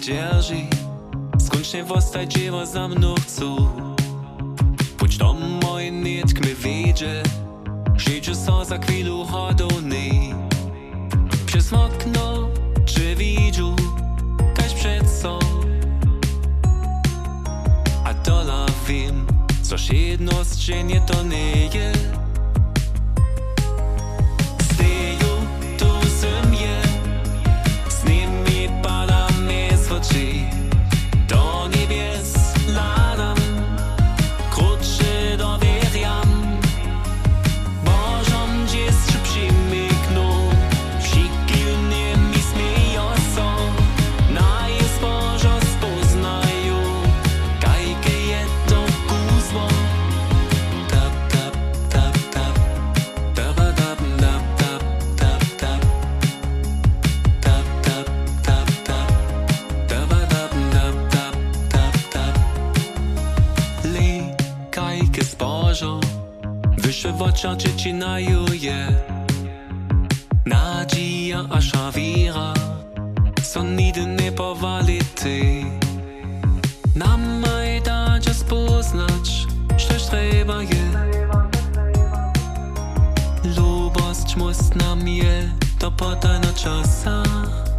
dzierży Skończnie wostać dziewa za mną chcą? Pójdź do mojej nitk mi wiedzie Życiu so za chwilę hodowny. Przez okno czy widziu Kaś przed so A dola wiem Coś jedno z nie to nie kajke z Bożo Wyższe w oczach dziecinają je Nadzieja a wiera Są nigdy nie powality. Nam maj dać spoznać Że trzeba je. Lubość muss nam je To potaj na czasach